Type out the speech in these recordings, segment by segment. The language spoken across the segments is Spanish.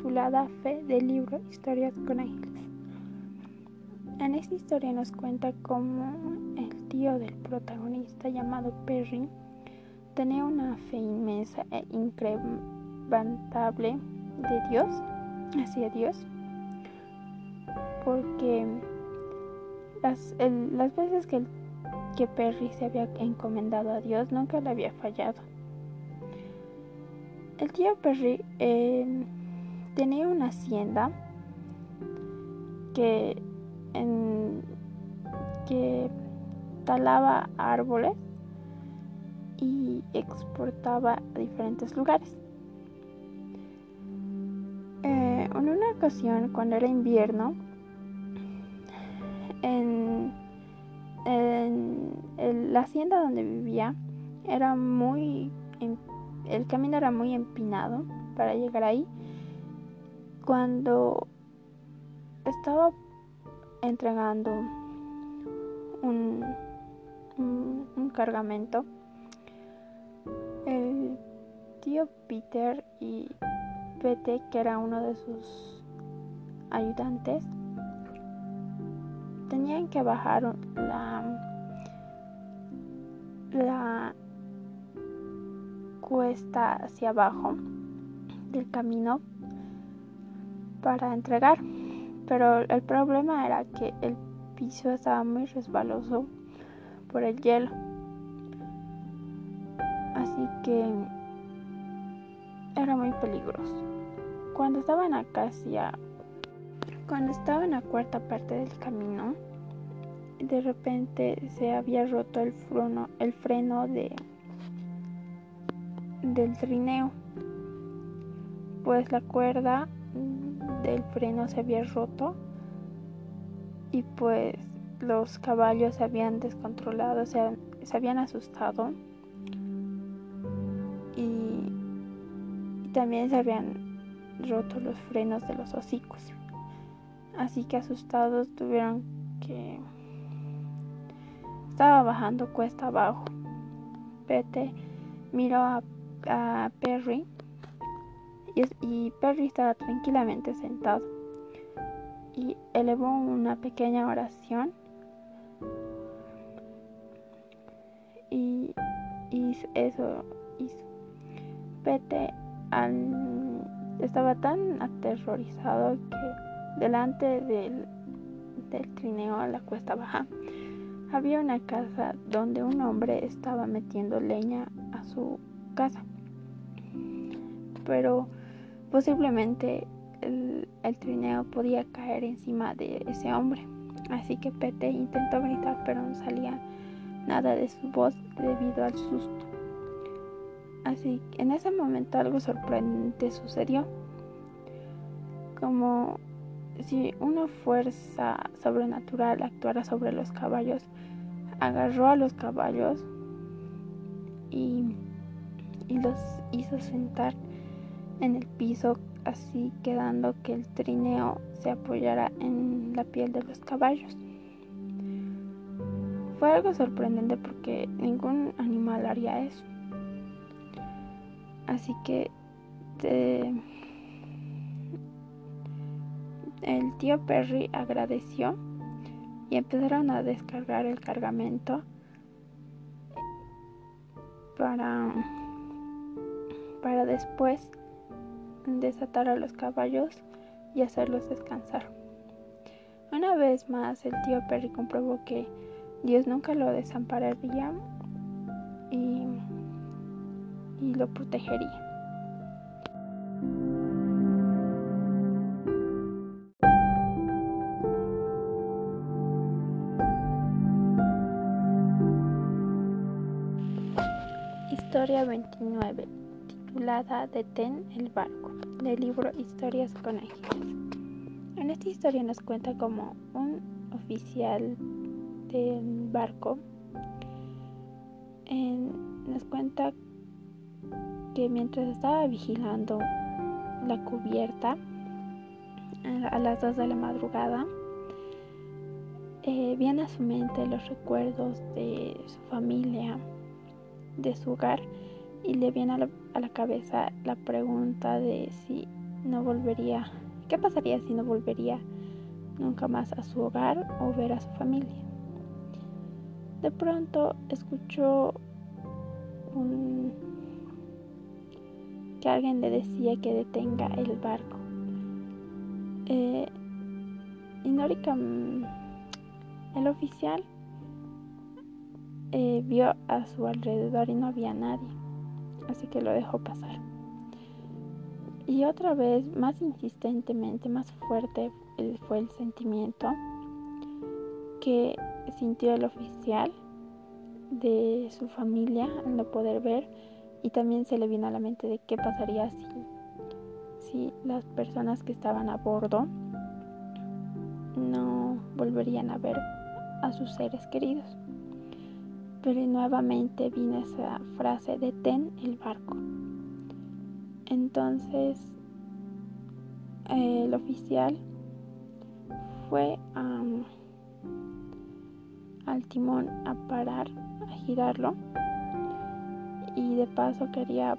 titulada Fe del libro Historias con Ángeles. En esta historia nos cuenta cómo el tío del protagonista llamado Perry tenía una fe inmensa e incrementable de Dios, hacia Dios, porque las, las veces que, que Perry se había encomendado a Dios nunca le había fallado. El tío Perry eh, tenía una hacienda que, talaba árboles y exportaba a diferentes lugares. Eh, en una ocasión, cuando era invierno, en, la hacienda donde vivía era muy el camino era muy empinado para llegar ahí cuando estaba entregando un, cargamento, el tío Peter y Pete, que era uno de sus ayudantes, tenían que bajar la, la cuesta hacia abajo del camino para entregar. Pero el problema era que el piso estaba muy resbaloso por el hielo. Así que era muy peligroso. Cuando estaban acá hacia cuando estaba en la cuarta parte del camino, de repente se había roto el freno, el freno de del trineo, pues la cuerda del freno se había roto y pues los caballos se habían descontrolado, se, habían asustado y, también se habían roto los frenos de los hocicos. Así que asustados tuvieron que... Estaba bajando cuesta abajo. Pete miró a, a Perry y, Perry estaba tranquilamente sentado y elevó una pequeña oración y, eso hizo. Pete estaba tan aterrorizado que delante del, del trineo a la cuesta baja había una casa donde un hombre estaba metiendo leña a su casa. Pero Posiblemente el, trineo podía caer encima de ese hombre. Así que Pete intentó gritar, pero no salía nada de su voz debido al susto. Así que en ese momento algo sorprendente sucedió. Como si una fuerza sobrenatural actuara sobre los caballos, agarró a los caballos y, y los hizo sentar en el piso, así quedando que el trineo se apoyara en la piel de los caballos. Fue algo sorprendente porque ningún animal haría eso. Así que el tío Perry agradeció y empezaron a descargar el cargamento para, para después desatar a los caballos y hacerlos descansar. Una vez más el tío Perry comprobó que Dios nunca lo desampararía y, y lo protegería. Historia 29 titulada Detén el barco, del libro Historias con Ángeles. En esta historia nos cuenta como un oficial del barco nos cuenta que mientras estaba vigilando la cubierta a las 2 de la madrugada, eh, viene a su mente los recuerdos de su familia, de su hogar y le viene a la, cabeza la pregunta de si no volvería, qué pasaría si no volvería nunca más a su hogar o ver a su familia. De pronto escuchó un, que alguien le decía que detenga el barco. Eh, Inórica, mm, el oficial eh, vio a su alrededor y no había nadie, así que lo dejó pasar. Y otra vez, más insistentemente, más fuerte fue el sentimiento que sintió el oficial de su familia al no poder ver y también se le vino a la mente de qué pasaría si, si las personas que estaban a bordo no volverían a ver a sus seres queridos. Pero nuevamente vino esa frase, detén el barco. Entonces el oficial fue al timón a parar, a girarlo y de paso quería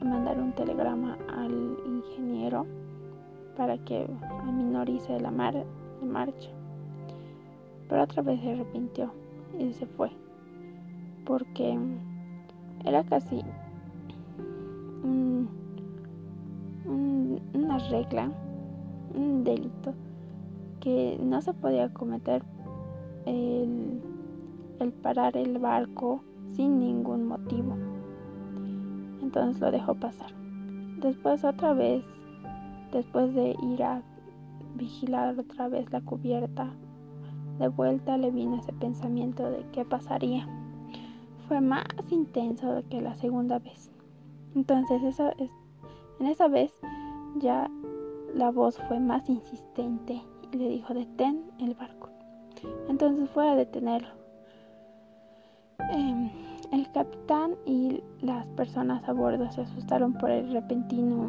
mandar un telegrama al ingeniero para que aminorice la mar de marcha. Pero otra vez se arrepintió y se fue porque era casi una regla, un delito que no se podía cometer el, el parar el barco sin ningún motivo. Entonces lo dejó pasar. Después otra vez, después de ir a vigilar otra vez la cubierta, de vuelta le vino ese pensamiento de qué pasaría. Fue más intenso que la segunda vez. Entonces esa, en esa vez ya la voz fue más insistente y le dijo detén el barco. Entonces fue a detenerlo. Em, el capitán y las personas a bordo se asustaron por el repentino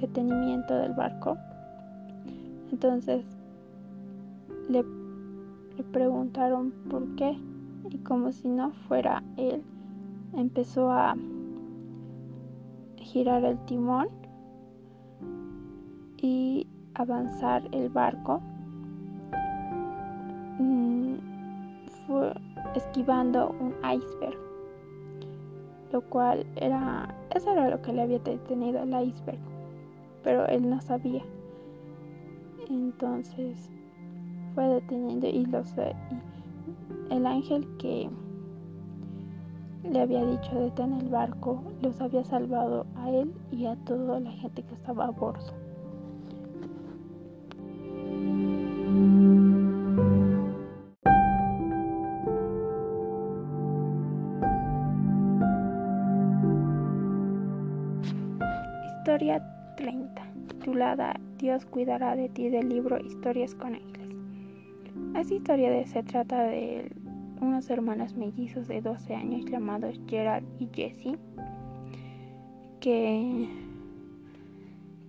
detenimiento del barco. Entonces le preguntaron por qué y como si no fuera él, empezó a girar el timón y avanzar el barco. Mm, fue esquivando un iceberg, lo cual era, eso era lo que le había detenido el iceberg, pero él no sabía. Entonces fue deteniendo y los el ángel que le había dicho detener el barco los había salvado a él y a toda la gente que estaba a bordo. Historia 30, titulada Dios cuidará de ti del libro Historias con Ángeles. Esta historia se trata de unos hermanos mellizos de 12 años llamados Gerald y Jesse, que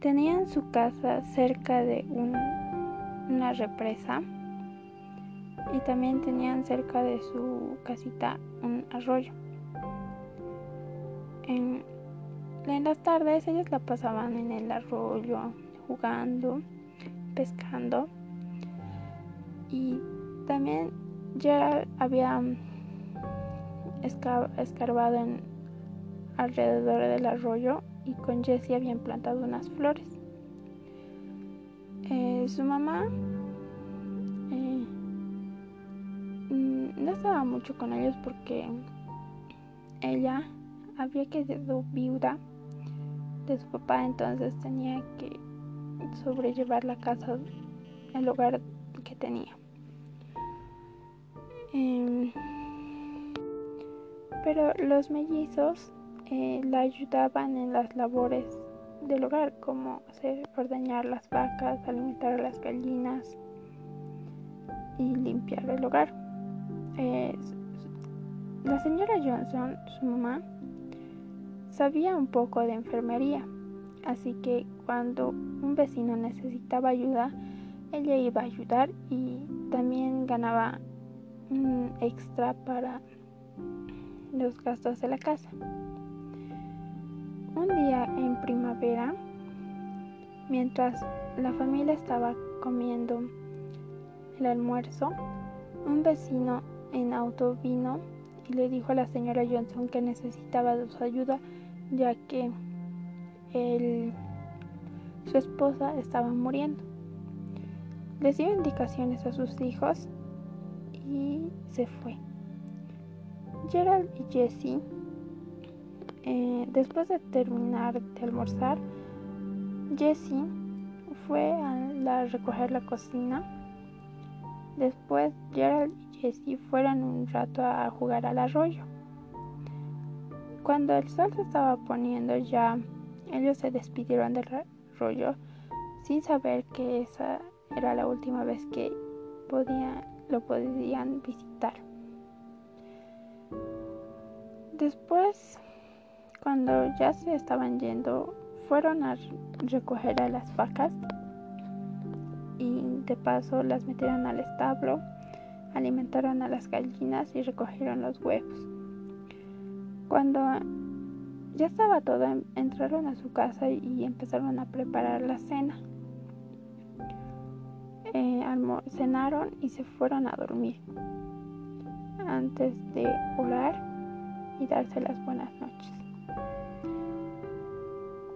tenían su casa cerca de una represa y también tenían cerca de su casita un arroyo. En, en las tardes ellos la pasaban en el arroyo jugando, pescando y también Gerald había escarbado en alrededor del arroyo y con Jessie habían plantado unas flores. Eh, su mamá eh, mm, no estaba mucho con ellos porque ella había quedado viuda de su papá, entonces tenía que sobrellevar la casa, el hogar que tenía. Pero los mellizos eh, la ayudaban en las labores del hogar, como hacer ordeñar las vacas, alimentar a las gallinas y limpiar el hogar. Eh, la señora Johnson, su mamá, sabía un poco de enfermería, así que cuando un vecino necesitaba ayuda, ella iba a ayudar y también ganaba extra para los gastos de la casa. Un día en primavera, Mientras la familia estaba comiendo el almuerzo, un vecino en auto vino y le dijo a la señora Johnson que necesitaba su ayuda ya que su esposa estaba muriendo. Les dio indicaciones a sus hijos y se fue. Gerald y Jesse, eh, después de terminar de almorzar, Jesse fue a recoger la cocina. Después Gerald y Jesse fueron un rato a jugar al arroyo. Cuando el sol se estaba poniendo ya, ellos se despidieron del arroyo sin saber que esa era la última vez que lo podían visitar. Después, cuando ya se estaban yendo, fueron a recoger a las vacas y de paso las metieron al establo, alimentaron a las gallinas y recogieron los huevos. Cuando ya estaba todo, entraron a su casa y empezaron a preparar la cena. Eh, cenaron y se fueron a dormir antes de orar y darse las buenas noches.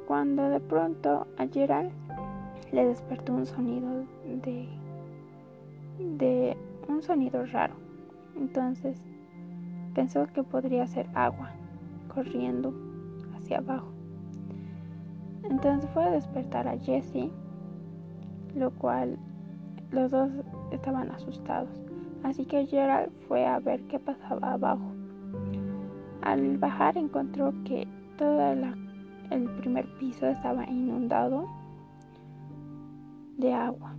Cuando de pronto a Gerald le despertó un sonido de, de un sonido raro. Entonces pensó que podría ser agua corriendo hacia abajo. Entonces fue a despertar a Jesse, lo cual los dos estaban asustados, así que Gerald fue a ver qué pasaba abajo. Al bajar encontró que todo el primer piso estaba inundado de agua.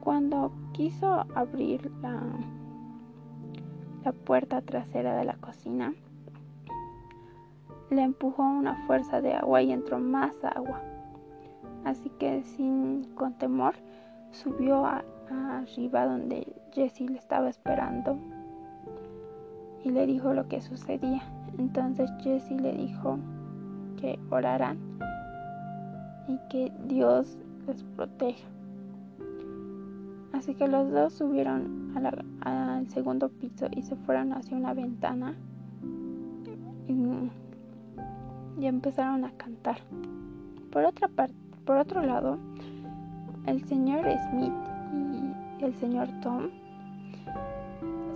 Cuando quiso abrir la, la puerta trasera de la cocina, le empujó una fuerza de agua y entró más agua así que sin con temor subió a, arriba donde Jessie le estaba esperando y le dijo lo que sucedía. Entonces Jessie le dijo que oraran y que Dios les proteja. Así que los dos subieron al segundo piso y se fueron hacia una ventana y, y empezaron a cantar. Por otra parte, por otro lado, el señor Smith y el señor Tom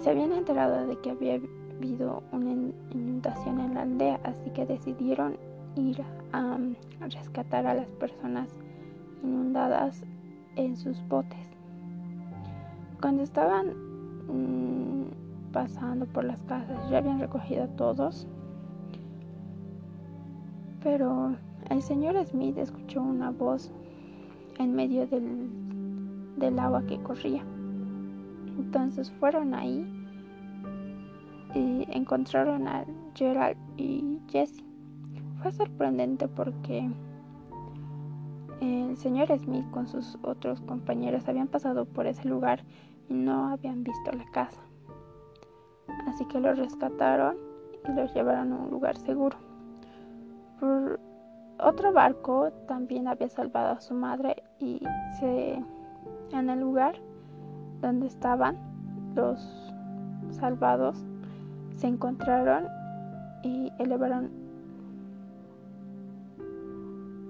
se habían enterado de que había habido una inundación en la aldea, así que decidieron ir a, rescatar a las personas inundadas en sus botes. Cuando estaban mm, pasando por las casas, ya habían recogido a todos, pero el señor Smith escuchó una voz en medio del, agua que corría. Entonces fueron ahí y encontraron a Gerald y Jesse. Fue sorprendente porque el señor Smith con sus otros compañeros habían pasado por ese lugar y no habían visto la casa. Así que los rescataron y los llevaron a un lugar seguro. Otro barco también había salvado a su madre y se, en el lugar donde estaban los salvados se encontraron y elevaron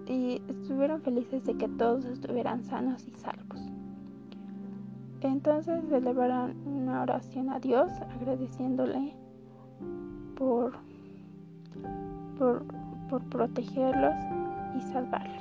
y estuvieron felices de que todos estuvieran sanos y salvos. Entonces elevaron una oración a Dios agradeciéndole por, por por protegerlos y salvarlos.